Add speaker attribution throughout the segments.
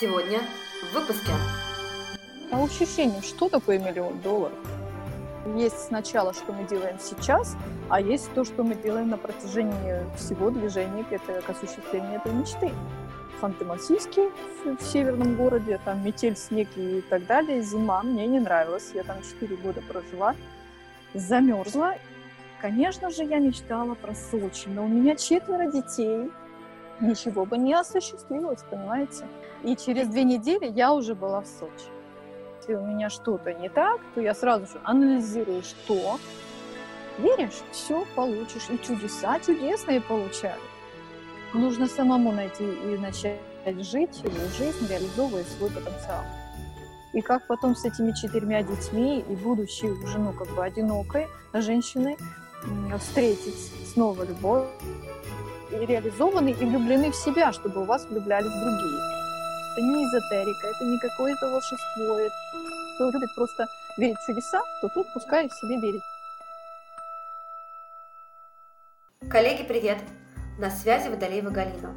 Speaker 1: Сегодня в выпуске.
Speaker 2: По ощущениям, что такое миллион долларов? Есть сначала, что мы делаем сейчас, а есть то, что мы делаем на протяжении всего движения к, это, к осуществлению этой мечты. Ханты-Мансийске в, в северном городе, там метель, снег и так далее. Зима мне не нравилась. Я там 4 года прожила, замерзла. Конечно же, я мечтала про Сочи, но у меня четверо детей. Ничего бы не осуществилось, понимаете? И через две недели я уже была в Сочи. Если у меня что-то не так, то я сразу же анализирую, что. Веришь, все получишь. И чудеса чудесные получали. Нужно самому найти и начать жить свою жизнь, реализовывая свой потенциал. И как потом с этими четырьмя детьми и будучи уже, ну, как бы одинокой женщиной, встретить снова любовь, и реализованы, и влюблены в себя, чтобы у вас влюблялись другие. Это не эзотерика, это не какое-то волшебство. Кто любит просто верить в чудеса, то тут пускай в себе верит.
Speaker 1: Коллеги, привет! На связи Водолеева Галина.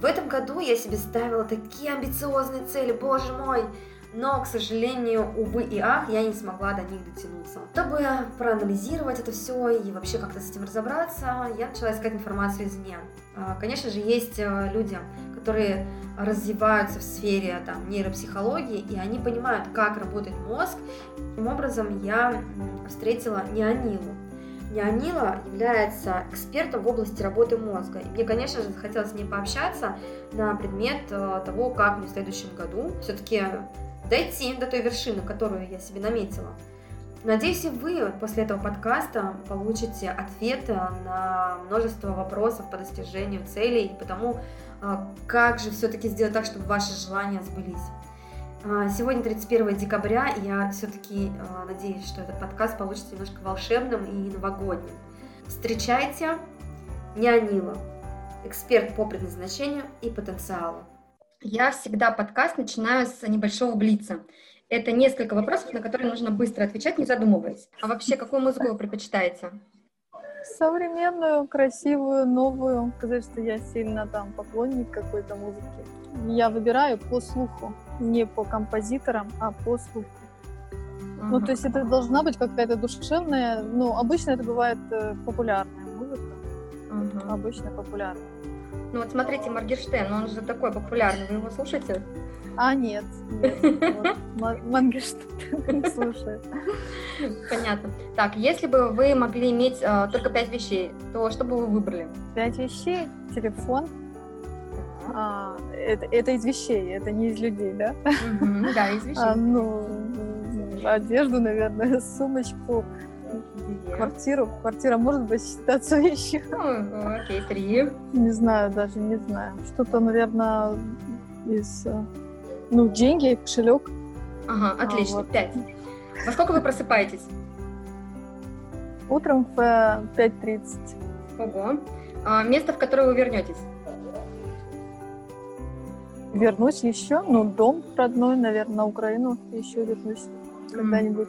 Speaker 1: В этом году я себе ставила такие амбициозные цели, боже мой! Но, к сожалению, увы и ах, я не смогла до них дотянуться. Чтобы проанализировать это все и вообще как-то с этим разобраться, я начала искать информацию извне. А, конечно же, есть э, люди, которые развиваются в сфере там, нейропсихологии, и они понимают, как работает мозг. Таким образом, я встретила Неонилу. Неонила является экспертом в области работы мозга. И мне, конечно же, захотелось с ней пообщаться на предмет э, того, как мне в следующем году все-таки дойти до той вершины, которую я себе наметила. Надеюсь, и вы после этого подкаста получите ответы на множество вопросов по достижению целей и потому, а, как же все-таки сделать так, чтобы ваши желания сбылись. А, сегодня 31 декабря, и я все-таки а, надеюсь, что этот подкаст получится немножко волшебным и новогодним. Встречайте Неонила, эксперт по предназначению и потенциалу.
Speaker 3: Я всегда подкаст начинаю с небольшого блица. Это несколько вопросов, на которые нужно быстро отвечать, не задумываясь. А вообще, какую музыку вы предпочитаете?
Speaker 2: Современную, красивую, новую. Сказать, что я сильно там поклонник какой-то музыки. Я выбираю по слуху, не по композиторам, а по слуху. Uh-huh. Ну, то есть это должна быть какая-то душевная, ну, обычно это бывает э, популярная музыка. Uh-huh. Обычно популярная.
Speaker 3: Ну вот смотрите, Моргенштерн, он же такой популярный, вы его слушаете?
Speaker 2: А, нет. Моргенштерн не слушает.
Speaker 3: Понятно. Так, если бы вы могли иметь э, только пять вещей, то что бы вы выбрали?
Speaker 2: Пять вещей? Телефон. А, это, из вещей, это не из людей, да?
Speaker 3: да, из вещей.
Speaker 2: А, ну, одежду, наверное, сумочку, Две. Квартиру? Квартира может быть считаться вещью?
Speaker 3: Ну, окей, три.
Speaker 2: Не знаю, даже не знаю. Что-то, наверное, из... Э, ну, деньги, кошелек.
Speaker 3: Ага, а, отлично, а, вот. пять. Во сколько вы просыпаетесь?
Speaker 2: Утром в 5.30.
Speaker 3: Э, Ого. А, место, в которое вы вернетесь?
Speaker 2: Вернусь еще, ну, дом родной, наверное, на Украину еще вернусь когда-нибудь.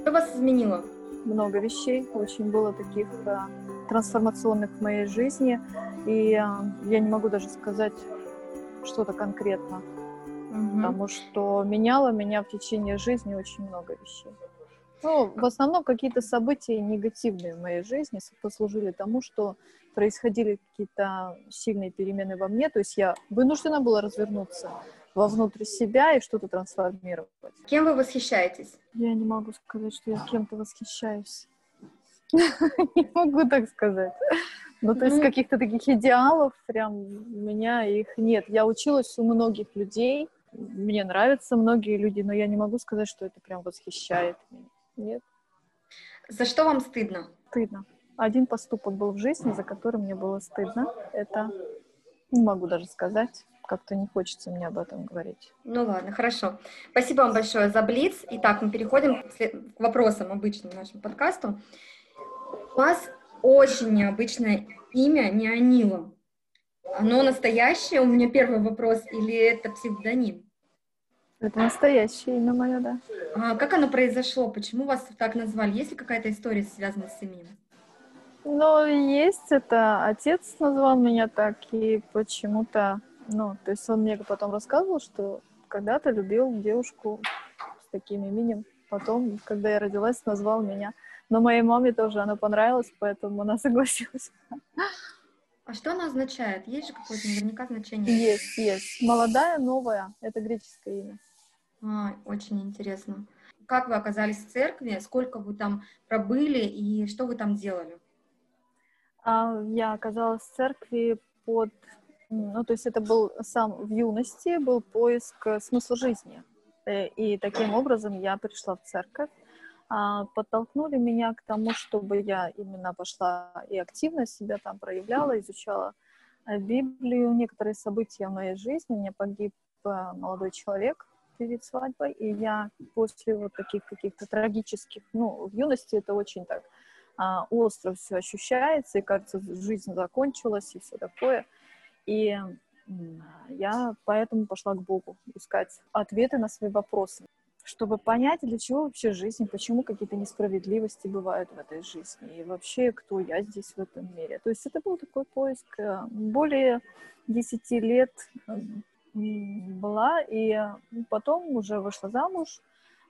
Speaker 3: Что вас изменило?
Speaker 2: Много вещей, очень было таких да, трансформационных в моей жизни, и а, я не могу даже сказать что-то конкретно, угу. потому что меняло меня в течение жизни очень много вещей. Ну, в основном какие-то события негативные в моей жизни послужили тому, что происходили какие-то сильные перемены во мне, то есть я вынуждена была развернуться вовнутрь себя и что-то трансформировать.
Speaker 3: Кем вы восхищаетесь?
Speaker 2: Я не могу сказать, что я кем-то восхищаюсь. Не могу так сказать. Ну, то есть каких-то таких идеалов прям у меня их нет. Я училась у многих людей, мне нравятся многие люди, но я не могу сказать, что это прям восхищает меня. Нет.
Speaker 3: За что вам стыдно?
Speaker 2: Стыдно. Один поступок был в жизни, за который мне было стыдно. Это не могу даже сказать как-то не хочется мне об этом говорить.
Speaker 3: Ну ладно, хорошо. Спасибо вам большое за Блиц. Итак, мы переходим к вопросам обычным нашему подкасту. У вас очень необычное имя Неонила. Оно настоящее? У меня первый вопрос. Или это псевдоним?
Speaker 2: Это настоящее имя мое, да.
Speaker 3: А как оно произошло? Почему вас так назвали? Есть ли какая-то история, связанная с именем?
Speaker 2: Ну, есть это. Отец назвал меня так, и почему-то Ну, то есть он мне потом рассказывал, что когда-то любил девушку с таким именем. Потом, когда я родилась, назвал меня. Но моей маме тоже оно понравилось, поэтому она согласилась.
Speaker 3: А что оно означает? Есть же какое-то наверняка значение?
Speaker 2: Есть, есть. Молодая, новая. Это греческое имя.
Speaker 3: А, очень интересно. Как вы оказались в церкви? Сколько вы там пробыли и что вы там делали?
Speaker 2: А, я оказалась в церкви под... Ну, то есть это был сам в юности, был поиск смысла жизни. Э, и таким образом я пришла в церковь. А, подтолкнули меня к тому, чтобы я именно пошла и активно себя там проявляла, изучала э, Библию, некоторые события в моей жизни. Меня погиб э, молодой человек перед свадьбой, и я после вот таких каких-то трагических, ну, в юности это очень так а, остро все ощущается, и кажется, жизнь закончилась, и все такое. И я поэтому пошла к Богу искать ответы на свои вопросы, чтобы понять, для чего вообще жизнь, почему какие-то несправедливости бывают в этой жизни, и вообще, кто я здесь в этом мире. То есть это был такой поиск э, более 10 лет была, и потом уже вышла замуж.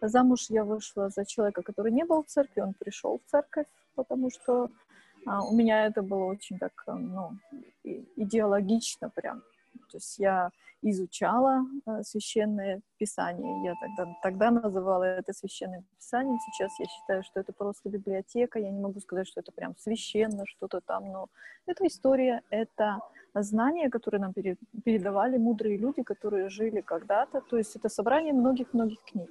Speaker 2: Замуж я вышла за человека, который не был в церкви, он пришел в церковь, потому что а, у меня это было очень так, э, ну, идеологично прям. То есть я изучала э, священное писание. Я тогда, тогда называла это священным писанием. Сейчас я считаю, что это просто библиотека. Я не могу сказать, что это прям священно, что-то там, но это история, это знания, которые нам передавали мудрые люди, которые жили когда-то. То есть это собрание многих-многих книг.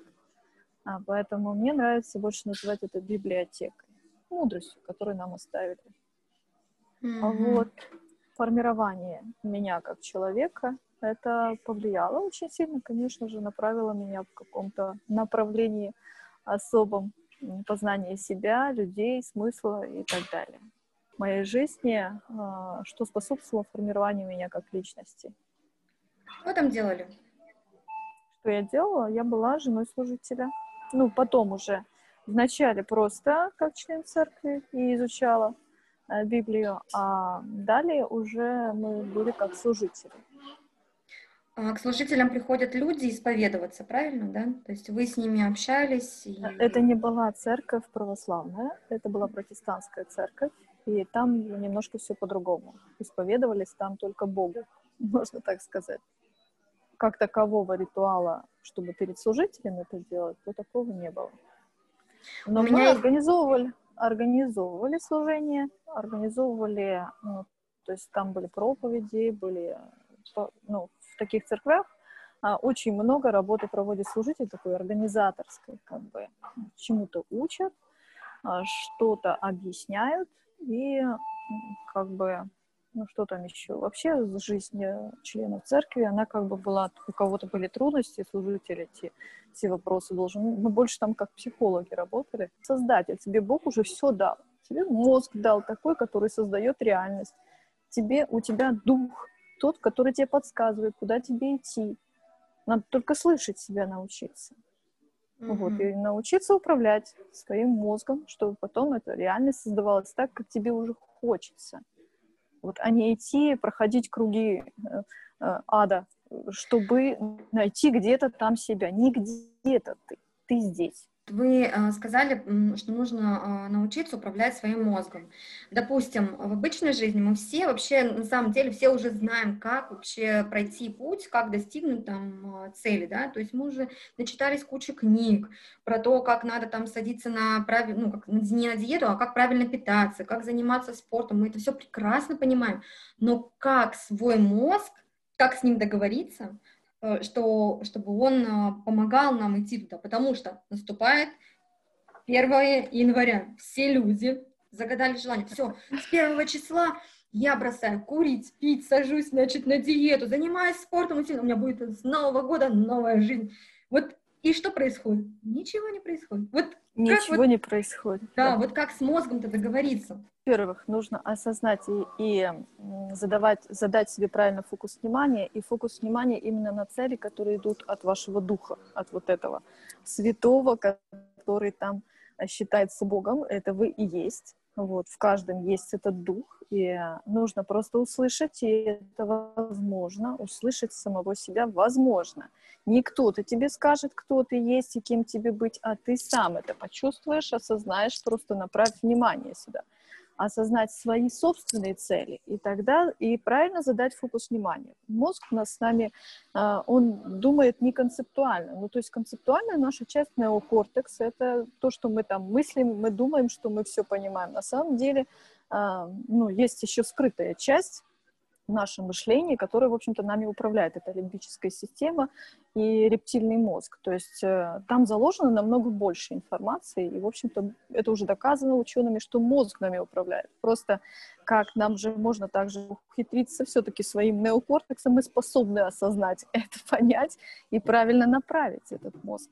Speaker 2: А, поэтому мне нравится больше называть это библиотекой, мудростью, которую нам оставили. Mm-hmm. Вот формирование меня как человека, это повлияло очень сильно, конечно же, направило меня в каком-то направлении особом познания себя, людей, смысла и так далее моей жизни, а, что способствовало формированию меня как личности.
Speaker 3: Что там делали?
Speaker 2: Что я делала? Я была женой служителя. Ну, потом уже вначале просто как член церкви и изучала Библию, а далее уже мы были как служители.
Speaker 3: А к служителям приходят люди исповедоваться, правильно, да? То есть вы с ними общались? И...
Speaker 2: Это не была церковь православная, это была протестантская церковь. И там немножко все по-другому. Исповедовались там только Богу, можно так сказать. Как такового ритуала, чтобы перед служителем это делать, то такого не было. Но мы есть... организовывали, организовывали служение, организовывали, ну, то есть там были проповеди, были, ну, в таких церквях а, очень много работы проводит служитель такой организаторской, как бы чему-то учат, а, что-то объясняют, и как бы, ну что там еще? Вообще жизнь членов церкви, она как бы была, у кого-то были трудности, служители эти, все вопросы должен, мы больше там как психологи работали. Создатель, тебе Бог уже все дал. Тебе мозг дал такой, который создает реальность. Тебе, у тебя дух, тот, который тебе подсказывает, куда тебе идти. Надо только слышать себя научиться. Mm-hmm. Вот, и научиться управлять своим мозгом, чтобы потом эта реальность создавалась так, как тебе уже хочется. Вот, а не идти, проходить круги э, э, ада, чтобы найти где-то там себя. Не где-то ты, ты здесь.
Speaker 3: Вы э, сказали, что нужно э, научиться управлять своим мозгом. Допустим, в обычной жизни мы все вообще, на самом деле, все уже знаем, как вообще пройти путь, как достигнуть там э, цели, да, то есть мы уже начитались кучу книг про то, как надо там садиться на правильно, ну, как не на диету, а как правильно питаться, как заниматься спортом, мы это все прекрасно понимаем, но как свой мозг, как с ним договориться, что, чтобы он э, помогал нам идти туда, потому что наступает 1 января. Все люди загадали желание. Все, с первого числа я бросаю курить, пить, сажусь, значит, на диету, занимаюсь спортом, у меня будет с Нового года новая жизнь. Вот и что происходит? Ничего не происходит. Вот
Speaker 2: Ничего вот, не происходит.
Speaker 3: Да, да, вот как с мозгом-то договориться?
Speaker 2: Во-первых, нужно осознать и, и задавать, задать себе правильно фокус внимания, и фокус внимания именно на цели, которые идут от вашего духа, от вот этого святого, который там считается Богом, это вы и есть. Вот, в каждом есть этот дух, и нужно просто услышать, и это возможно, услышать самого себя возможно. Не кто-то тебе скажет, кто ты есть и кем тебе быть, а ты сам это почувствуешь, осознаешь, просто направь внимание сюда осознать свои собственные цели, и тогда и правильно задать фокус внимания. Мозг у нас с нами, а, он думает не концептуально. Ну, то есть концептуальная наша часть неокортекс — это то, что мы там мыслим, мы думаем, что мы все понимаем. На самом деле, а, ну, есть еще скрытая часть, наше мышление, которое, в общем-то, нами управляет. Это лимбическая система и рептильный мозг. То есть э, там заложено намного больше информации, и, в общем-то, это уже доказано учеными, что мозг нами управляет. Просто как нам же можно также ухитриться все-таки своим неокортексом, мы способны осознать это, понять и правильно направить этот мозг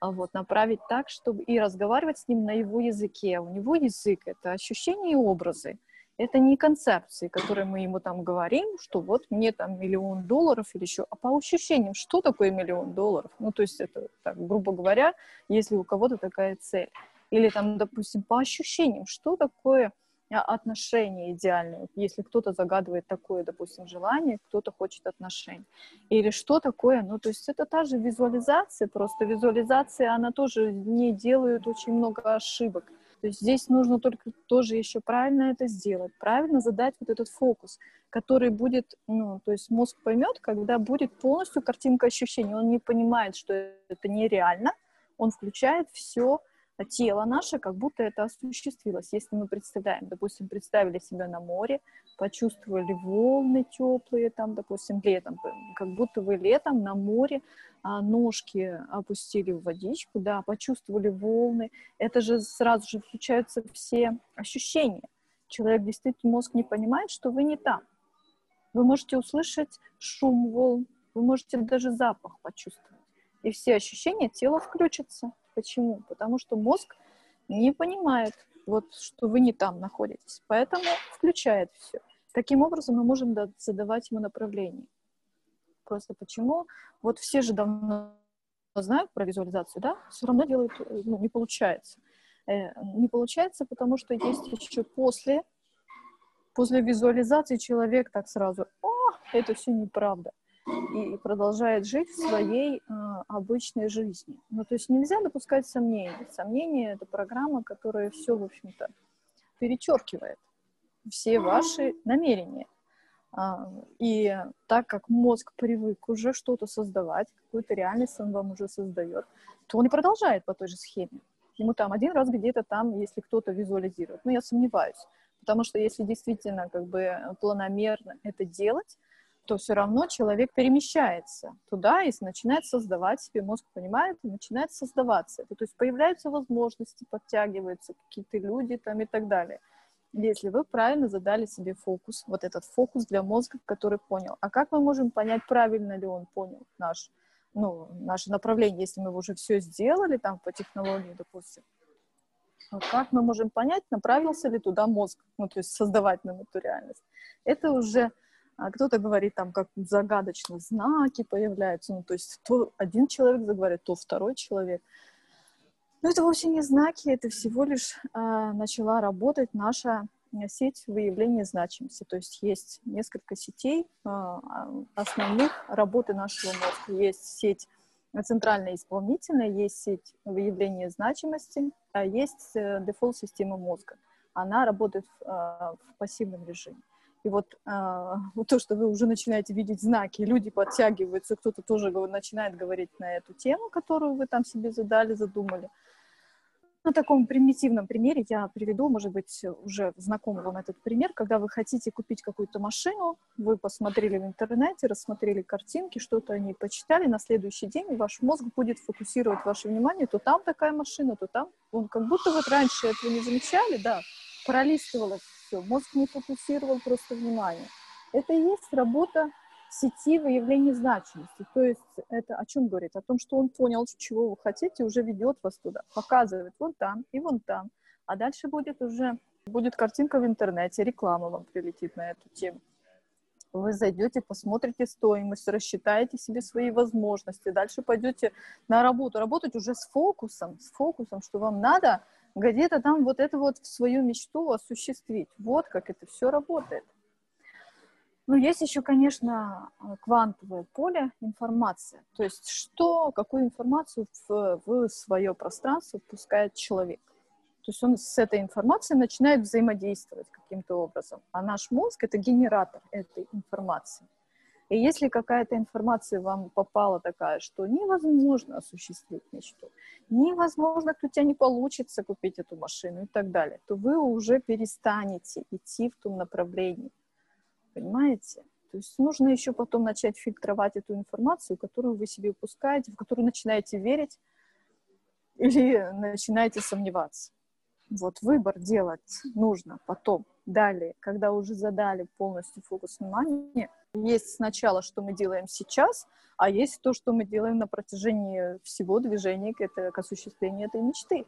Speaker 2: а вот, направить так, чтобы и разговаривать с ним на его языке. У него язык — это ощущения и образы. Это не концепции, которые мы ему там говорим, что вот мне там миллион долларов или еще, а по ощущениям, что такое миллион долларов? Ну, то есть это, так, грубо говоря, если у кого-то такая цель. Или там, допустим, по ощущениям, что такое а, отношения идеальные, если кто-то загадывает такое, допустим, желание, кто-то хочет отношений. Или что такое, ну, то есть это та же визуализация, просто визуализация, она тоже не делает очень много ошибок. То есть здесь нужно только тоже еще правильно это сделать, правильно задать вот этот фокус, который будет, ну, то есть мозг поймет, когда будет полностью картинка ощущений. Он не понимает, что это нереально, он включает все тело наше, как будто это осуществилось. Если мы представляем, допустим, представили себя на море, почувствовали волны теплые, там, допустим, летом, как будто вы летом на море а, ножки опустили в водичку, да, почувствовали волны, это же сразу же включаются все ощущения. Человек действительно, мозг не понимает, что вы не там. Вы можете услышать шум волн, вы можете даже запах почувствовать. И все ощущения тела включатся. Почему? Потому что мозг не понимает, вот, что вы не там находитесь. Поэтому включает все. Таким образом мы можем задавать ему направление. Просто почему? Вот все же давно знают про визуализацию, да? Все равно делают, э, ну, не получается. Э, не получается, потому что есть еще после, после визуализации человек так сразу, о, это все неправда и продолжает жить в своей э, обычной жизни. Ну, то есть нельзя допускать сомнений. Сомнения — это программа, которая все, в общем-то, перечеркивает все ваши намерения. А, и так как мозг привык уже что-то создавать, какую-то реальность он вам уже создает, то он и продолжает по той же схеме. Ему там один раз где-то там, если кто-то визуализирует. Но я сомневаюсь. Потому что если действительно как бы планомерно это делать, то все равно человек перемещается туда и начинает создавать себе, мозг понимает, и начинает создаваться. Это, то есть появляются возможности, подтягиваются какие-то люди там и так далее. Если вы правильно задали себе фокус, вот этот фокус для мозга, который понял. А как мы можем понять, правильно ли он понял наш, ну, наше направление, если мы уже все сделали там по технологии, допустим? Как мы можем понять, направился ли туда мозг, ну, то есть создавать нам эту реальность? Это уже кто-то говорит там, как загадочно знаки появляются, ну, то есть то один человек заговорит, то второй человек. Но это вовсе не знаки, это всего лишь э, начала работать наша сеть выявления значимости. То есть есть несколько сетей э, основных работы нашего мозга. Есть сеть центральная исполнительная, есть сеть выявления значимости, а есть э, дефолт-система мозга. Она работает э, в пассивном режиме. И вот, вот то, что вы уже начинаете видеть знаки, люди подтягиваются, кто-то тоже начинает говорить на эту тему, которую вы там себе задали, задумали. На таком примитивном примере я приведу, может быть, уже знакомый вам этот пример, когда вы хотите купить какую-то машину, вы посмотрели в интернете, рассмотрели картинки, что-то они почитали, на следующий день ваш мозг будет фокусировать ваше внимание, то там такая машина, то там. Он как будто вот раньше этого не замечали, да, пролистывалось все, мозг не фокусировал просто внимание. Это и есть работа сети выявления значимости. То есть это о чем говорит? О том, что он понял, чего вы хотите, уже ведет вас туда, показывает вон там и вон там. А дальше будет уже будет картинка в интернете, реклама вам прилетит на эту тему. Вы зайдете, посмотрите стоимость, рассчитаете себе свои возможности, дальше пойдете на работу. Работать уже с фокусом, с фокусом, что вам надо где-то там вот эту вот свою мечту осуществить. Вот как это все работает. Ну, есть еще, конечно, квантовое поле информации. То есть, что, какую информацию в, в свое пространство впускает человек. То есть он с этой информацией начинает взаимодействовать каким-то образом. А наш мозг — это генератор этой информации. И если какая-то информация вам попала такая, что невозможно осуществить мечту, невозможно, у тебя не получится купить эту машину и так далее, то вы уже перестанете идти в том направлении. Понимаете? То есть нужно еще потом начать фильтровать эту информацию, которую вы себе упускаете, в которую начинаете верить или начинаете сомневаться. Вот выбор делать нужно потом, далее, когда уже задали полностью фокус внимания. Есть сначала, что мы делаем сейчас, а есть то, что мы делаем на протяжении всего движения к, это, к осуществлению этой мечты.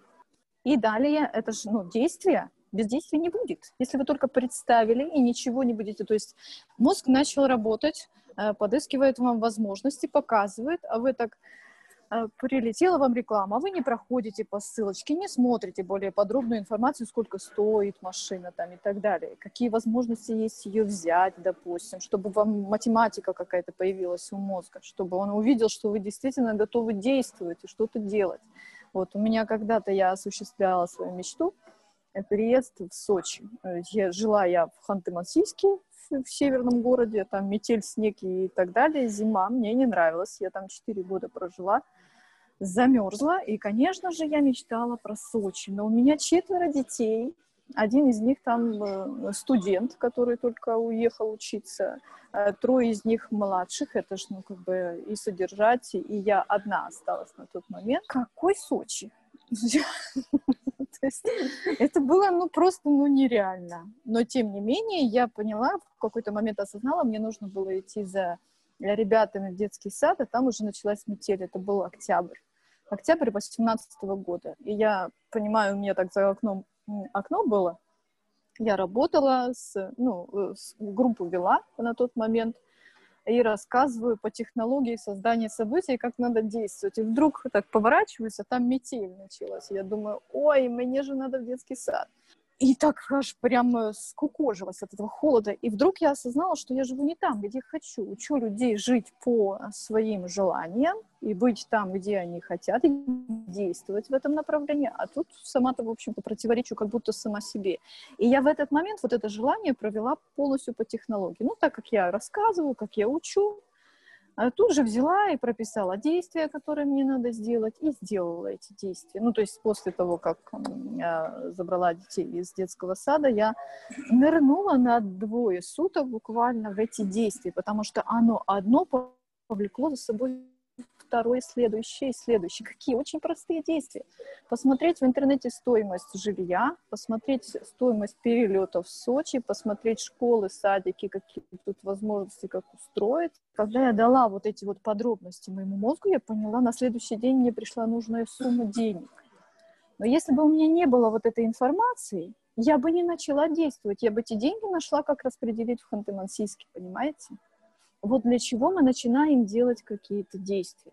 Speaker 2: И далее это же ну, действие, без действия не будет. Если вы только представили и ничего не будете, то есть мозг начал работать, э, подыскивает вам возможности, показывает, а вы так прилетела вам реклама, а вы не проходите по ссылочке, не смотрите более подробную информацию, сколько стоит машина там и так далее, какие возможности есть ее взять, допустим, чтобы вам математика какая-то появилась у мозга, чтобы он увидел, что вы действительно готовы действовать и что-то делать. Вот у меня когда-то я осуществляла свою мечту, переезд в Сочи. Э, я, жила я в Ханты-Мансийске, в, северном городе, там метель, снег и так далее. Зима мне не нравилась. Я там 4 года прожила, замерзла. И, конечно же, я мечтала про Сочи. Но у меня четверо детей. Один из них там э, студент, который только уехал учиться. Э, трое из них младших. Это ж, ну, как бы и содержать. И я одна осталась на тот момент. Какой Сочи? Это было, ну, просто, ну, нереально. Но, тем не менее, я поняла, в какой-то момент осознала, мне нужно было идти за ребятами в детский сад, а там уже началась метель, это был октябрь. Октябрь 18 года. И я понимаю, у меня так за окном окно было, я работала с, ну, э, с, группу вела на тот момент, и рассказываю по технологии создания событий, как надо действовать. И вдруг так поворачиваюсь, а там метель началась. Я думаю, ой, мне же надо в детский сад. И так аж прям скукожилась от этого холода. И вдруг я осознала, что я живу не там, где хочу. Учу людей жить по своим желаниям и быть там, где они хотят, и действовать в этом направлении. А тут сама-то, в общем-то, противоречу как будто сама себе. И я в этот момент вот это желание провела полностью по технологии. Ну, так как я рассказываю, как я учу, а тут же взяла и прописала действия, которые мне надо сделать, и сделала эти действия. Ну, то есть после того, как я забрала детей из детского сада, я нырнула на двое суток буквально в эти действия, потому что оно одно повлекло за собой второе, следующее, следующее. Какие очень простые действия. Посмотреть в интернете стоимость жилья, посмотреть стоимость перелета в Сочи, посмотреть школы, садики, какие тут возможности, как устроить. Когда я дала вот эти вот подробности моему мозгу, я поняла, на следующий день мне пришла нужная сумма денег. Но если бы у меня не было вот этой информации, я бы не начала действовать, я бы эти деньги нашла, как распределить в Ханты-Мансийске, понимаете? Вот для чего мы начинаем делать какие-то действия.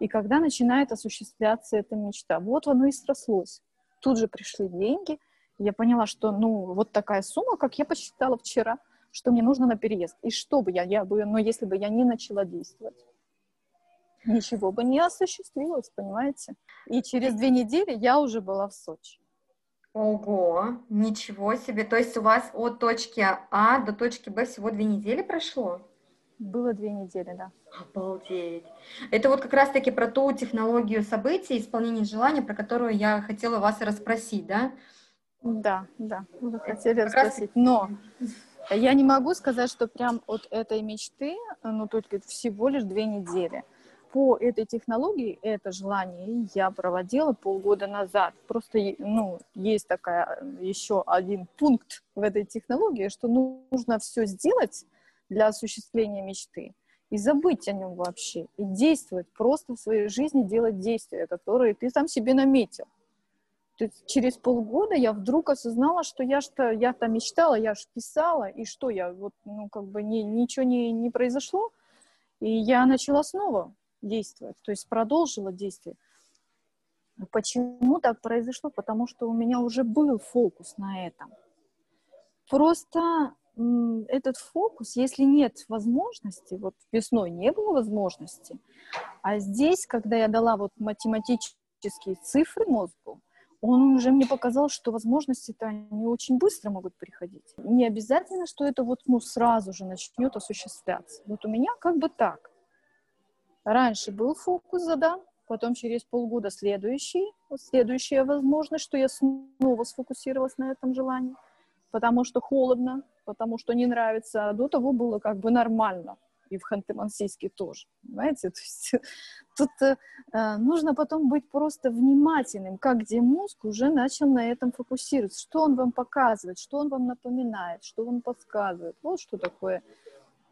Speaker 2: И когда начинает осуществляться эта мечта. Вот оно и срослось. Тут же пришли деньги. Я поняла, что, ну, вот такая сумма, как я посчитала вчера, что мне нужно на переезд. И что бы я, я бы, но если бы я не начала действовать, ничего бы не осуществилось, понимаете? И через две недели я уже была в Сочи.
Speaker 3: Ого, ничего себе. То есть у вас от точки А до точки Б всего две недели прошло?
Speaker 2: Было две недели, да.
Speaker 3: Обалдеть. Это вот как раз-таки про ту технологию событий, исполнения желания, про которую я хотела вас расспросить, да?
Speaker 2: Да, да, вы хотели как расспросить. Раз... Но я не могу сказать, что прям от этой мечты, ну, только всего лишь две недели. По этой технологии это желание я проводила полгода назад. Просто, ну, есть такая еще один пункт в этой технологии, что нужно все сделать для осуществления мечты. И забыть о нем вообще. И действовать, просто в своей жизни делать действия, которые ты там себе наметил. То есть через полгода я вдруг осознала, что я что я там мечтала, я же писала, и что я вот, ну, как бы не, ничего не, не произошло. И я начала снова действовать, то есть продолжила действие. Почему так произошло? Потому что у меня уже был фокус на этом. Просто этот фокус, если нет возможности, вот весной не было возможности, а здесь, когда я дала вот математические цифры мозгу, он уже мне показал, что возможности-то они очень быстро могут приходить. Не обязательно, что это вот ну, сразу же начнет осуществляться. Вот у меня как бы так. Раньше был фокус задан, потом через полгода следующий, следующая возможность, что я снова сфокусировалась на этом желании, потому что холодно, потому что не нравится, а до того было как бы нормально и в Ханты-Мансийске тоже, понимаете? То есть тут э, нужно потом быть просто внимательным, как где мозг уже начал на этом фокусироваться, что он вам показывает, что он вам напоминает, что он подсказывает. Вот что такое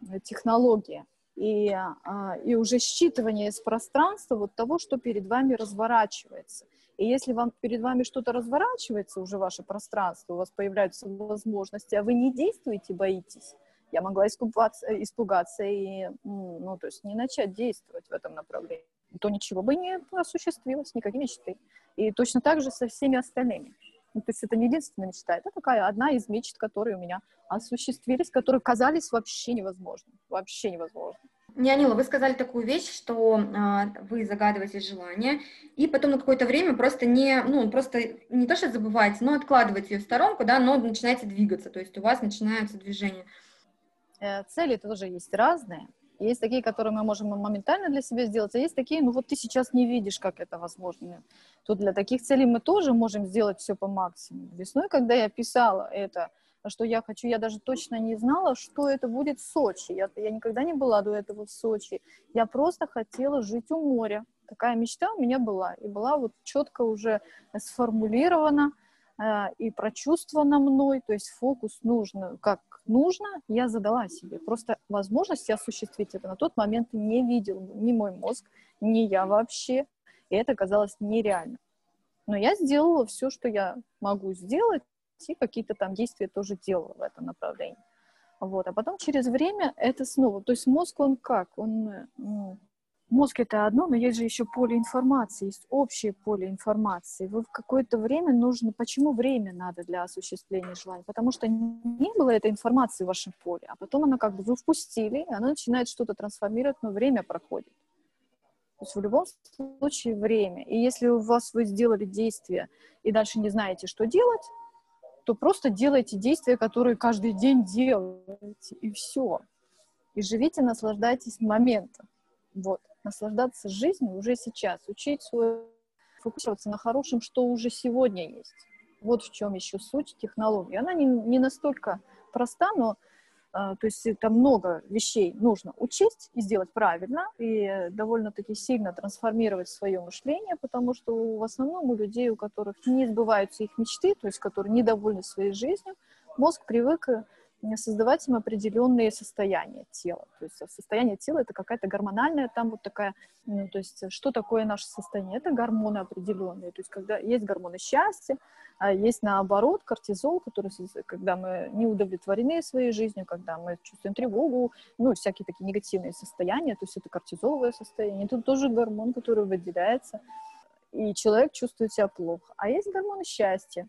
Speaker 2: э, технология. И, э, и уже считывание из пространства вот того, что перед вами разворачивается. И если вам перед вами что-то разворачивается, уже ваше пространство, у вас появляются возможности, а вы не действуете, боитесь, я могла испугаться, испугаться и, ну, то есть не начать действовать в этом направлении, то ничего бы не осуществилось, никакие мечты. И точно так же со всеми остальными. Ну, то есть это не единственная мечта, это такая одна из мечт, которые у меня осуществились, которые казались вообще невозможными, вообще невозможными.
Speaker 3: Нянила, вы сказали такую вещь, что э, вы загадываете желание, и потом на какое-то время просто не, ну, просто не то, что забываете, но откладываете ее в сторонку, да, но начинаете двигаться, то есть у вас начинаются движения.
Speaker 2: Э, цели тоже есть разные. Есть такие, которые мы можем моментально для себя сделать, а есть такие, ну вот ты сейчас не видишь, как это возможно. Тут для таких целей мы тоже можем сделать все по максимуму. Весной, когда я писала это, что я хочу, я даже точно не знала, что это будет в Сочи. Я, я никогда не была до этого в Сочи. Я просто хотела жить у моря. Такая мечта у меня была. И была вот четко уже сформулирована э, и прочувствована мной. То есть фокус нужно, как нужно, я задала себе. Просто возможности осуществить это на тот момент не видел ни мой мозг, ни я вообще. И это казалось нереально. Но я сделала все, что я могу сделать, какие-то там действия тоже делала в этом направлении. Вот. А потом через время это снова. То есть мозг, он как? Он ну, Мозг это одно, но есть же еще поле информации, есть общее поле информации. Вы в какое-то время нужно... Почему время надо для осуществления желания? Потому что не было этой информации в вашем поле, а потом она как бы вы впустили, и она начинает что-то трансформировать, но время проходит. То есть в любом случае время. И если у вас вы сделали действие и дальше не знаете, что делать, то просто делайте действия, которые каждый день делаете, и все. И живите, наслаждайтесь моментом. Вот наслаждаться жизнью уже сейчас, учить свой, фокусироваться на хорошем, что уже сегодня есть. Вот в чем еще суть технологии. Она не, не настолько проста, но то есть там много вещей нужно учесть и сделать правильно, и довольно-таки сильно трансформировать свое мышление, потому что в основном у людей, у которых не сбываются их мечты, то есть которые недовольны своей жизнью, мозг привык создавать им определенные состояния тела. То есть состояние тела — это какая-то гормональная, там вот такая, ну, то есть что такое наше состояние? Это гормоны определенные. То есть когда есть гормоны счастья, а есть наоборот кортизол, который, когда мы не удовлетворены своей жизнью, когда мы чувствуем тревогу, ну, всякие такие негативные состояния, то есть это кортизоловое состояние. Это тоже гормон, который выделяется, и человек чувствует себя плохо. А есть гормоны счастья,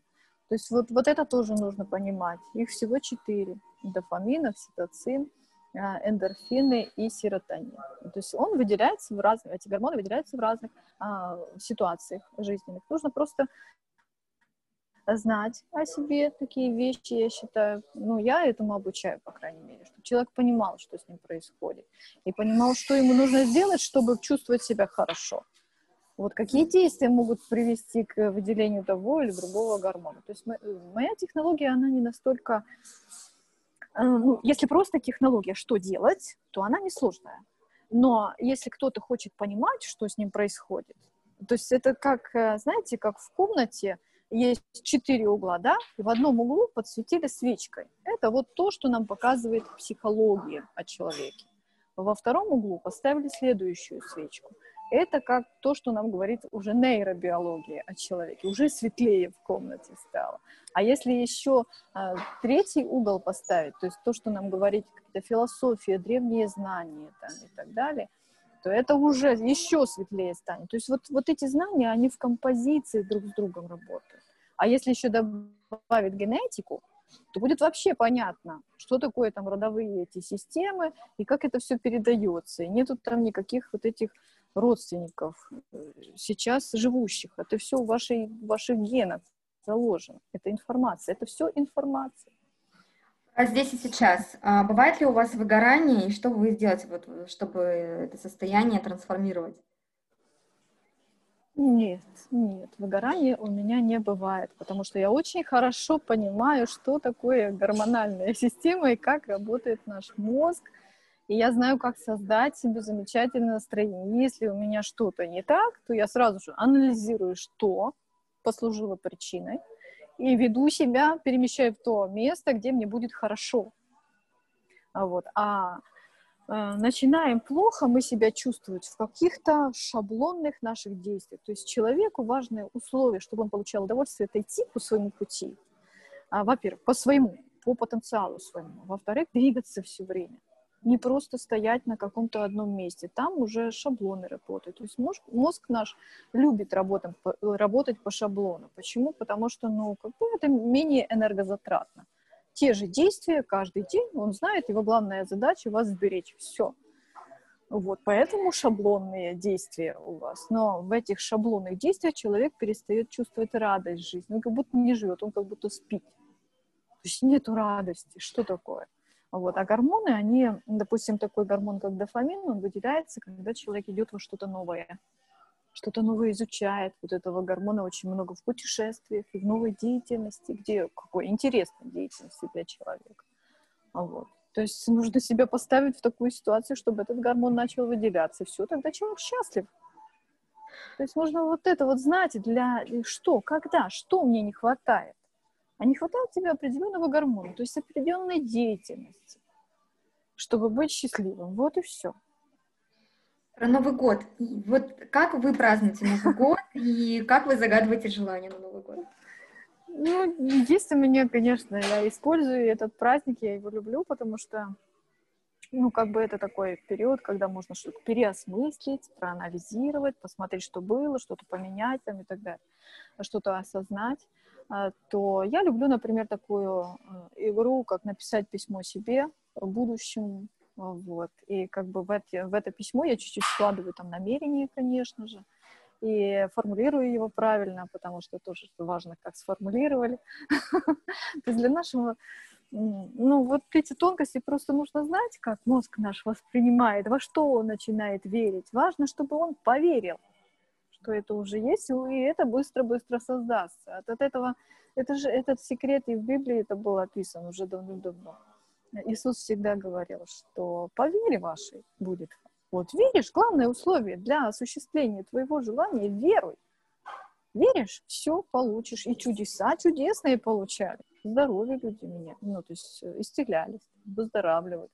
Speaker 2: то есть вот, вот это тоже нужно понимать. Их всего четыре. Дофамин, окситоцин, а, эндорфины и серотонин. То есть он выделяется в разных, эти гормоны выделяются в разных а, ситуациях жизненных. Нужно просто знать о себе такие вещи, я считаю, ну, я этому обучаю, по крайней мере, чтобы человек понимал, что с ним происходит, и понимал, что ему нужно сделать, чтобы чувствовать себя хорошо. Вот какие действия могут привести к выделению того или другого гормона? То есть моя технология, она не настолько... Э, ну, если просто технология, что делать, то она несложная. Но если кто-то хочет понимать, что с ним происходит, то есть это как, э, знаете, как в комнате есть четыре угла, да, и в одном углу подсветили свечкой. Это вот то, что нам показывает психология о человеке. Во втором углу поставили следующую свечку – это как то, что нам говорит уже нейробиология о человеке, уже светлее в комнате стало. А если еще а, третий угол поставить, то есть то, что нам говорит какая-то философия, древние знания там, и так далее, то это уже еще светлее станет. То есть вот, вот эти знания, они в композиции друг с другом работают. А если еще добавить генетику, то будет вообще понятно, что такое там родовые эти системы и как это все передается. И нету там никаких вот этих родственников э, сейчас живущих. Это все в, вашей, в ваших генах заложено. Это информация. Это все информация.
Speaker 3: А здесь и сейчас. А бывает ли у вас выгорание, и что вы сделаете, вот, чтобы это состояние трансформировать?
Speaker 2: Нет, нет, выгорания у меня не бывает, потому что я очень хорошо понимаю, что такое гормональная система и как работает наш мозг, и я знаю, как создать себе замечательное настроение. Если у меня что-то не так, то я сразу же анализирую, что послужило причиной, и веду себя, перемещаю в то место, где мне будет хорошо. Вот. А э, начинаем плохо мы себя чувствовать в каких-то шаблонных наших действиях. То есть человеку важное условие, чтобы он получал удовольствие, это идти по своему пути. А, во-первых, по своему, по потенциалу своему. Во-вторых, двигаться все время не просто стоять на каком-то одном месте. Там уже шаблоны работают. То есть мозг, мозг наш любит работать, работать по шаблону. Почему? Потому что, ну, как бы это менее энергозатратно. Те же действия каждый день, он знает, его главная задача вас сберечь. Все. Вот, поэтому шаблонные действия у вас. Но в этих шаблонных действиях человек перестает чувствовать радость жизни. Он как будто не живет, он как будто спит. То есть нету радости. Что такое? Вот. А гормоны, они, допустим, такой гормон, как дофамин, он выделяется, когда человек идет во что-то новое, что-то новое изучает. Вот этого гормона очень много в путешествиях и в новой деятельности, где какой интересной деятельности для человека. Вот. То есть нужно себя поставить в такую ситуацию, чтобы этот гормон начал выделяться. Все, тогда человек счастлив. То есть нужно вот это вот знать для что, когда, что мне не хватает а не хватает тебе определенного гормона, то есть определенной деятельности, чтобы быть счастливым. Вот и все.
Speaker 3: Про Новый год. Вот как вы празднуете Новый год и как вы загадываете желания на Новый год?
Speaker 2: Ну, меня, конечно, я использую этот праздник, я его люблю, потому что, ну, как бы это такой период, когда можно что-то переосмыслить, проанализировать, посмотреть, что было, что-то поменять там и так далее, что-то осознать. А, то я люблю, например, такую э, игру, как написать письмо себе в будущем, а, вот, и как бы в, эти, в это письмо я чуть-чуть вкладываю там намерение, конечно же, и формулирую его правильно, потому что тоже важно, как сформулировали. То есть для нашего ну, вот эти тонкости просто нужно знать, как мозг наш воспринимает, во что он начинает верить. Важно, чтобы он поверил что это уже есть, и это быстро-быстро создастся. От, от этого, это же этот секрет и в Библии это было описано уже давно-давно. Иисус всегда говорил, что по вере вашей будет. Вот веришь, главное условие для осуществления твоего желания — веруй. Веришь, все получишь. И чудеса чудесные получали. Здоровье люди меня, ну, то есть э, исцелялись, выздоравливали.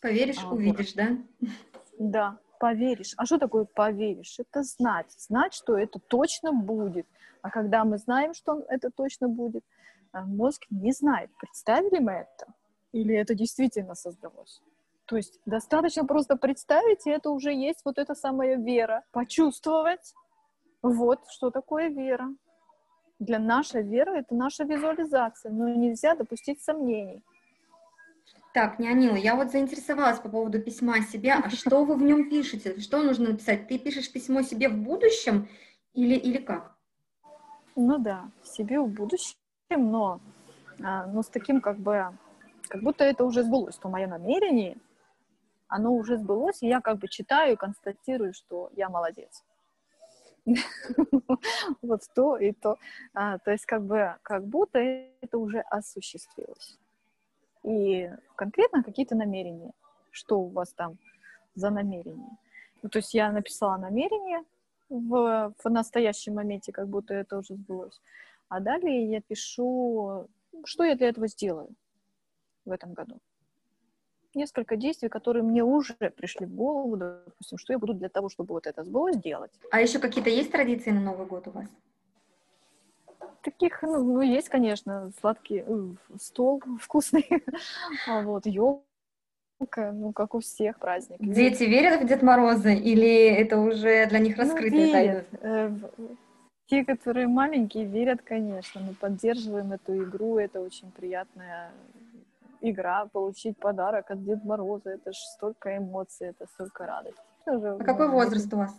Speaker 3: Поверишь, а, увидишь, вот. да?
Speaker 2: Да, поверишь. А что такое поверишь? Это знать. Знать, что это точно будет. А когда мы знаем, что это точно будет, а мозг не знает, представили мы это или это действительно создалось. То есть достаточно просто представить, и это уже есть вот эта самая вера. Почувствовать, вот что такое вера. Для нашей веры это наша визуализация, но нельзя допустить сомнений.
Speaker 3: Так, Неонила, я вот заинтересовалась по поводу письма себе. А что вы в нем пишете? Что нужно написать? Ты пишешь письмо себе в будущем или, или как?
Speaker 2: Ну да, себе в будущем, но, а, но с таким как бы, как будто это уже сбылось, то мое намерение, оно уже сбылось, и я как бы читаю и констатирую, что я молодец. Вот то и то. А, то есть как бы, как будто это уже осуществилось и конкретно какие-то намерения. Что у вас там за намерение? Ну, то есть я написала намерение в, в настоящем моменте, как будто это уже сбылось. А далее я пишу, что я для этого сделаю в этом году. Несколько действий, которые мне уже пришли в голову, допустим, что я буду для того, чтобы вот это сбылось, делать.
Speaker 3: А еще какие-то есть традиции на Новый год у вас?
Speaker 2: Таких, ну, ну, есть, конечно, сладкий э, стол вкусный, а вот, елка ну, как у всех праздник.
Speaker 3: Дети верят в Дед Мороза или это уже для них раскрытая
Speaker 2: ну,
Speaker 3: тайна?
Speaker 2: Э, те, которые маленькие, верят, конечно. Мы поддерживаем эту игру, это очень приятная игра, получить подарок от Деда Мороза. Это же столько эмоций, это столько радости.
Speaker 3: А какой возраст у вас?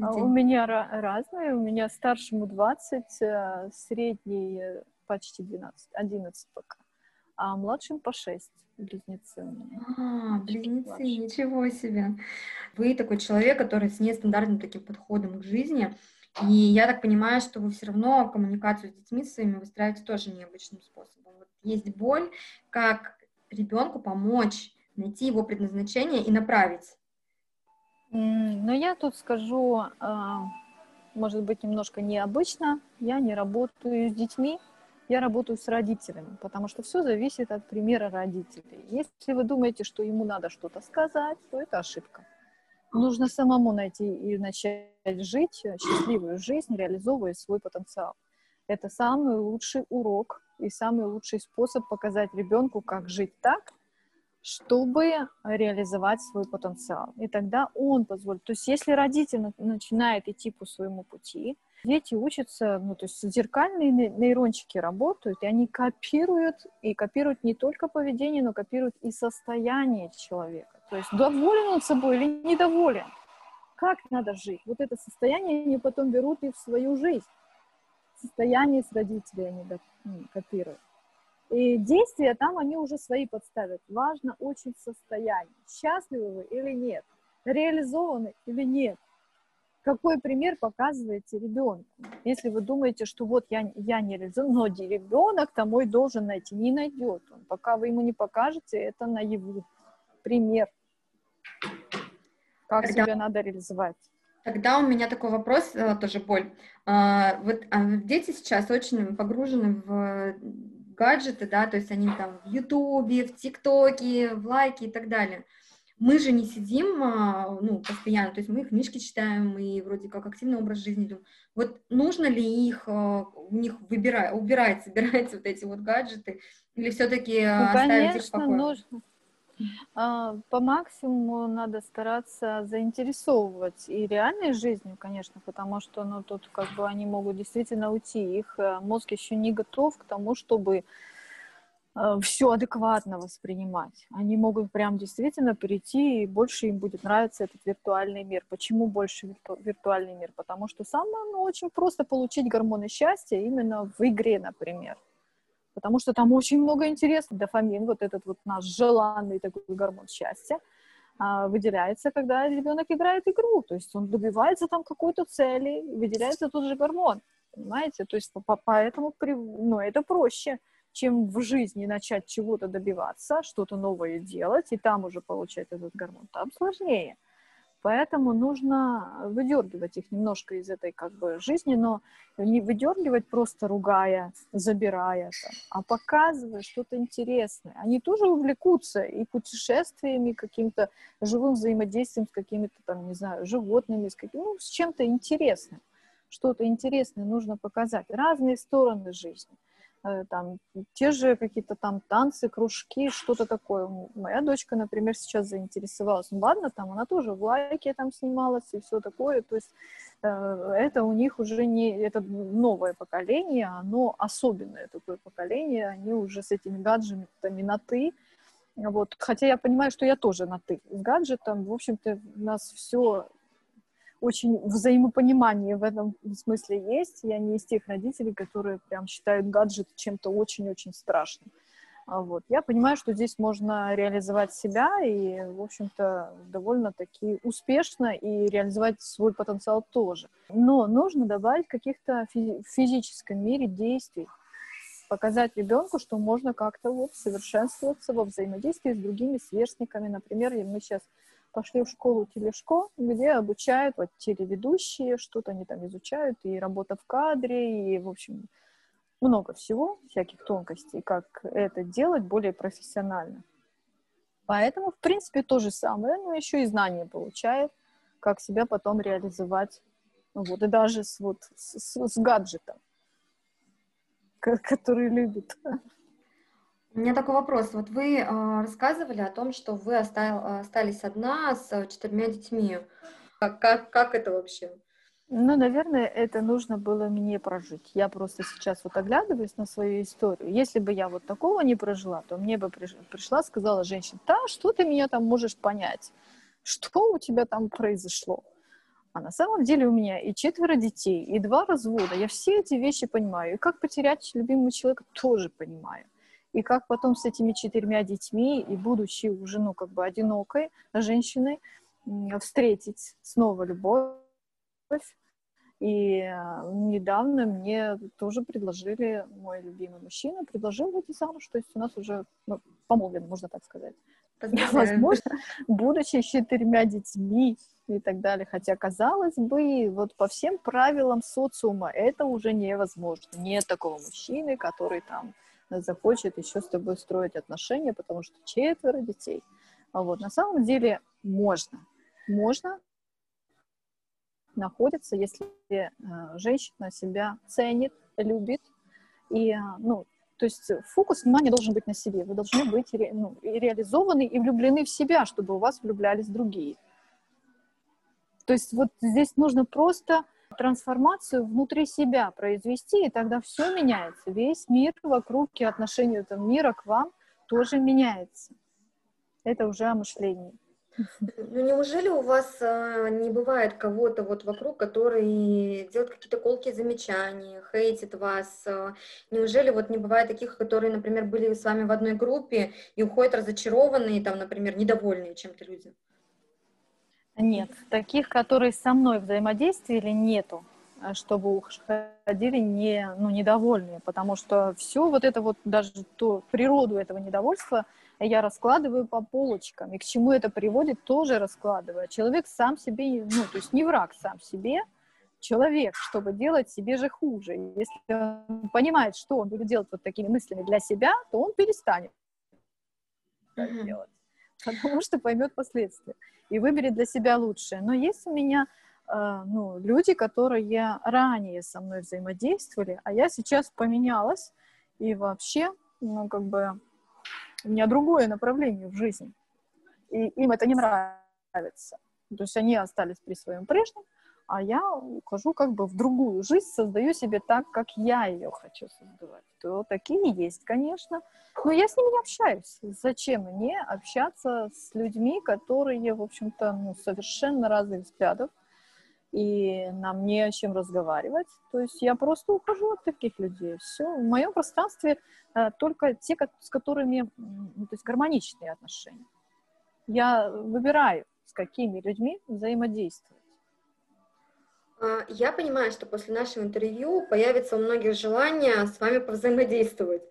Speaker 2: А у меня разные. У меня старшему 20, э, средний почти 12, 11 пока. А младшим по 6 близнецы.
Speaker 3: А, близнецы, младшие. ничего себе. Вы такой человек, который с нестандартным таким подходом к жизни. И я так понимаю, что вы все равно коммуникацию с детьми своими выстраиваете тоже необычным способом. Вот есть боль, как ребенку помочь найти его предназначение и направить.
Speaker 2: Но я тут скажу, а, может быть, немножко необычно. Я не работаю с детьми, я работаю с родителями, потому что все зависит от примера родителей. Если вы думаете, что ему надо что-то сказать, то это ошибка. Нужно самому найти и начать жить счастливую жизнь, реализовывая свой потенциал. Это самый лучший урок и самый лучший способ показать ребенку, как жить так, чтобы реализовать свой потенциал. И тогда он позволит. То есть если родитель начинает идти по своему пути, Дети учатся, ну, то есть зеркальные нейрончики работают, и они копируют, и копируют не только поведение, но копируют и состояние человека. То есть доволен он собой или недоволен. Как надо жить? Вот это состояние они потом берут и в свою жизнь. Состояние с родителей они копируют. И действия там они уже свои подставят. Важно очень состояние. Счастливы вы или нет? Реализованы или нет? какой пример показываете ребенку? Если вы думаете, что вот я, я не реализован, но ребенок-то мой должен найти, не найдет он. Пока вы ему не покажете, это наяву. Пример. Как Тогда... себя надо реализовать.
Speaker 3: Тогда у меня такой вопрос, э, тоже боль. А, вот а, дети сейчас очень погружены в гаджеты, да, то есть они там в Ютубе, в ТикТоке, в лайки и так далее мы же не сидим а, ну, постоянно, то есть мы книжки читаем и вроде как активный образ жизни идем. Вот нужно ли их, а, у них выбирать, убирать, собирать вот эти вот гаджеты, или все-таки ну, оставить конечно, их в покое?
Speaker 2: нужно. А, по максимуму надо стараться заинтересовывать и реальной жизнью, конечно, потому что ну, тут как бы они могут действительно уйти. Их э, мозг еще не готов к тому, чтобы Э, все адекватно воспринимать. Они могут прям действительно перейти, и больше им будет нравиться этот виртуальный мир. Почему больше вирту- виртуальный мир? Потому что самое ну, очень просто получить гормоны счастья именно в игре, например. Потому что там очень много интересного. Дофамин, вот этот вот наш желанный такой гормон счастья, а, выделяется, когда ребенок играет игру. То есть он добивается там какой-то цели, выделяется тот же гормон. Понимаете? То есть поэтому ну, это проще чем в жизни начать чего-то добиваться, что-то новое делать, и там уже получать этот гормон, там сложнее. Поэтому нужно выдергивать их немножко из этой как бы жизни, но не выдергивать просто ругая, забирая, там, а показывая что-то интересное. Они тоже увлекутся и путешествиями, каким-то живым взаимодействием с какими-то там, не знаю, животными, с, каким, ну, с чем-то интересным. Что-то интересное нужно показать. Разные стороны жизни. Э, там те же какие-то там танцы, кружки, что-то такое. Моя дочка, например, сейчас заинтересовалась. Ну ладно, там она тоже в лайке там снималась и все такое. То есть э, это у них уже не это новое поколение, оно особенное такое поколение. Они уже с этими гаджетами на ты. Вот. Хотя я понимаю, что я тоже на ты с гаджетом. В общем-то, нас все очень взаимопонимание в этом смысле есть. Я не из тех родителей, которые прям считают гаджет чем-то очень-очень страшным. А вот. Я понимаю, что здесь можно реализовать себя и, в общем-то, довольно-таки успешно и реализовать свой потенциал тоже. Но нужно добавить каких-то в физическом мире действий, показать ребенку, что можно как-то вот совершенствоваться во взаимодействии с другими сверстниками. Например, мы сейчас пошли в школу телешко, где обучают вот телеведущие, что-то они там изучают, и работа в кадре, и, в общем, много всего, всяких тонкостей, как это делать более профессионально. Поэтому, в принципе, то же самое, но еще и знания получает, как себя потом реализовать. Вот, и даже с, вот, с, с гаджетом, который любит.
Speaker 3: У меня такой вопрос. Вот вы э, рассказывали о том, что вы остал, остались одна с четырьмя детьми. Как, как, как это вообще?
Speaker 2: Ну, наверное, это нужно было мне прожить. Я просто сейчас вот оглядываюсь на свою историю. Если бы я вот такого не прожила, то мне бы пришла, сказала женщина, да, что ты меня там можешь понять? Что у тебя там произошло? А на самом деле у меня и четверо детей, и два развода. Я все эти вещи понимаю. И как потерять любимого человека тоже понимаю. И как потом с этими четырьмя детьми, и будучи уже, ну, как бы одинокой женщиной, встретить снова любовь. И э, недавно мне тоже предложили, мой любимый мужчина предложил выйти замуж, то есть у нас уже ну, помолвлен, можно так сказать. Возможно, будучи четырьмя детьми и так далее. Хотя, казалось бы, вот по всем правилам социума это уже невозможно. Нет такого мужчины, который там захочет еще с тобой строить отношения, потому что четверо детей. А вот на самом деле можно. Можно находиться, если э, женщина себя ценит, любит. И, э, ну, то есть фокус внимания должен быть на себе. Вы должны быть ре, ну, и реализованы и влюблены в себя, чтобы у вас влюблялись другие. То есть вот здесь нужно просто трансформацию внутри себя произвести, и тогда все меняется. Весь мир вокруг и отношение этого мира к вам тоже меняется. Это уже о мышлении.
Speaker 3: Ну неужели у вас а, не бывает кого-то вот вокруг, который делает какие-то колкие замечания, хейтит вас? А? Неужели вот не бывает таких, которые, например, были с вами в одной группе и уходят разочарованные, там, например, недовольные чем-то люди?
Speaker 2: Нет, таких, которые со мной взаимодействовали, нету а чтобы уходили не, ну, недовольные, потому что все вот это вот, даже то, природу этого недовольства я раскладываю по полочкам, и к чему это приводит, тоже раскладываю. Человек сам себе, ну, то есть не враг сам себе, человек, чтобы делать себе же хуже. Если он понимает, что он будет делать вот такими мыслями для себя, то он перестанет mm-hmm. делать, потому что поймет последствия и выберет для себя лучшее. Но есть у меня э, ну, люди, которые ранее со мной взаимодействовали, а я сейчас поменялась, и вообще, ну, как бы, у меня другое направление в жизни, и им это не нравится. То есть они остались при своем прежнем, а я ухожу как бы в другую жизнь, создаю себе так, как я ее хочу создавать. То такие есть, конечно, но я с ними не общаюсь. Зачем мне общаться с людьми, которые, в общем-то, ну, совершенно разных взглядов, и нам не о чем разговаривать. То есть я просто ухожу от таких людей. Все. В моем пространстве э, только те, с которыми ну, то есть гармоничные отношения. Я выбираю, с какими людьми взаимодействовать.
Speaker 3: А, я понимаю, что после нашего интервью появится у многих желание с вами повзаимодействовать.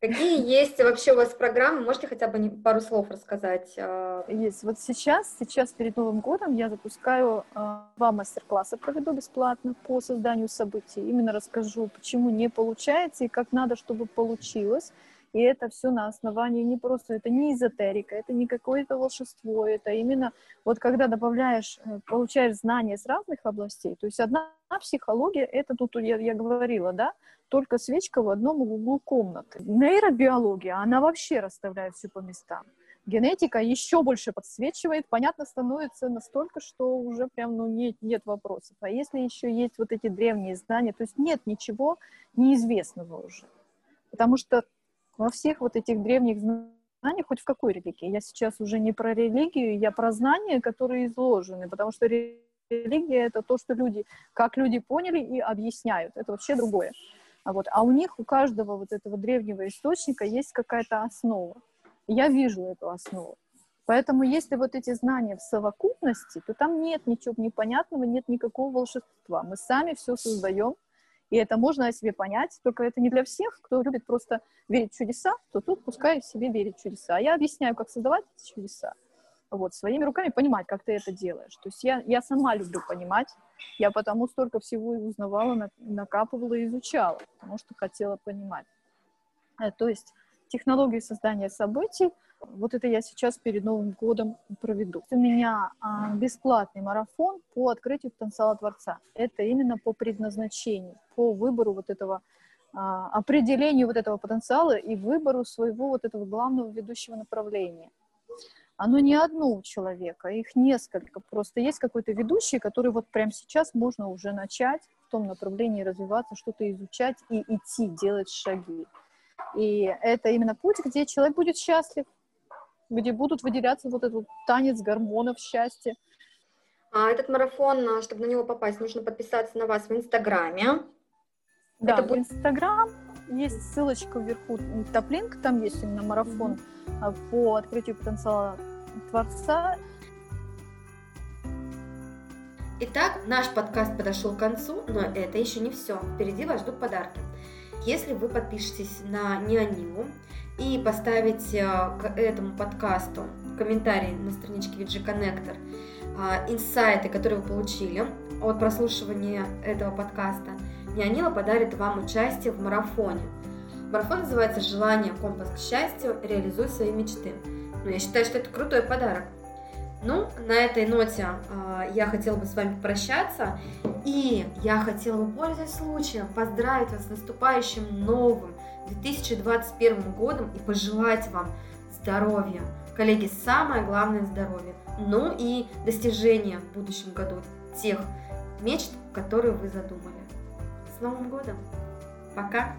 Speaker 3: Какие есть вообще у вас программы? Можете хотя бы пару слов рассказать? А?
Speaker 2: Есть. Вот сейчас, сейчас перед Новым годом я запускаю а, два мастер-класса, проведу бесплатно по созданию событий. Именно расскажу, почему не получается и как надо, чтобы получилось. И это все на основании не просто, это не эзотерика, это не какое-то волшебство, это именно вот когда добавляешь, э, получаешь знания с разных областей, то есть одна психология, это тут я, я говорила, да, только свечка в одном углу комнаты. Нейробиология, она вообще расставляет все по местам. Генетика еще больше подсвечивает, понятно становится настолько, что уже прям ну, нет, нет вопросов. А если еще есть вот эти древние знания, то есть нет ничего неизвестного уже. Потому что во всех вот этих древних знаниях, хоть в какой религии, я сейчас уже не про религию, я про знания, которые изложены, потому что религия — это то, что люди, как люди поняли и объясняют, это вообще другое. А, вот, а у них, у каждого вот этого древнего источника есть какая-то основа. я вижу эту основу. Поэтому если вот эти знания в совокупности, то там нет ничего непонятного, нет никакого волшебства. Мы сами все создаем, и это можно о себе понять, только это не для всех, кто любит просто верить в чудеса, то тут пускай себе верит в чудеса. А я объясняю, как создавать эти чудеса. Вот, своими руками понимать, как ты это делаешь. То есть я, я сама люблю понимать, я потому столько всего и узнавала, накапывала и изучала, потому что хотела понимать. Э, то есть технологии создания событий — вот это я сейчас перед Новым годом проведу. У меня а, бесплатный марафон по открытию потенциала Творца. Это именно по предназначению, по выбору вот этого а, определению вот этого потенциала и выбору своего вот этого главного ведущего направления. Оно не одно у человека, их несколько. Просто есть какой-то ведущий, который вот прямо сейчас можно уже начать в том направлении развиваться, что-то изучать и идти, делать шаги. И это именно путь, где человек будет счастлив, где будут выделяться вот этот танец гормонов счастья.
Speaker 3: А этот марафон, а, чтобы на него попасть, нужно подписаться на вас в Инстаграме.
Speaker 2: Да, это в Инстаграм есть ссылочка вверху, топлинк, там есть именно марафон mm-hmm. по открытию потенциала Творца.
Speaker 1: Итак, наш подкаст подошел к концу, но это еще не все. Впереди вас ждут подарки. Если вы подпишетесь на Неониму и поставите к этому подкасту комментарий на страничке VG Connector, а, инсайты, которые вы получили от прослушивания этого подкаста, Неонила подарит вам участие в марафоне. Марафон называется «Желание. Компас к счастью. Реализуй свои мечты». Ну, я считаю, что это крутой подарок. Ну, на этой ноте э, я хотела бы с вами прощаться. И я хотела бы, пользуясь случаем, поздравить вас с наступающим новым 2021 годом и пожелать вам здоровья. Коллеги, самое главное здоровье. Ну и достижения в будущем году тех мечт, которые вы задумали. С Новым годом! Пока!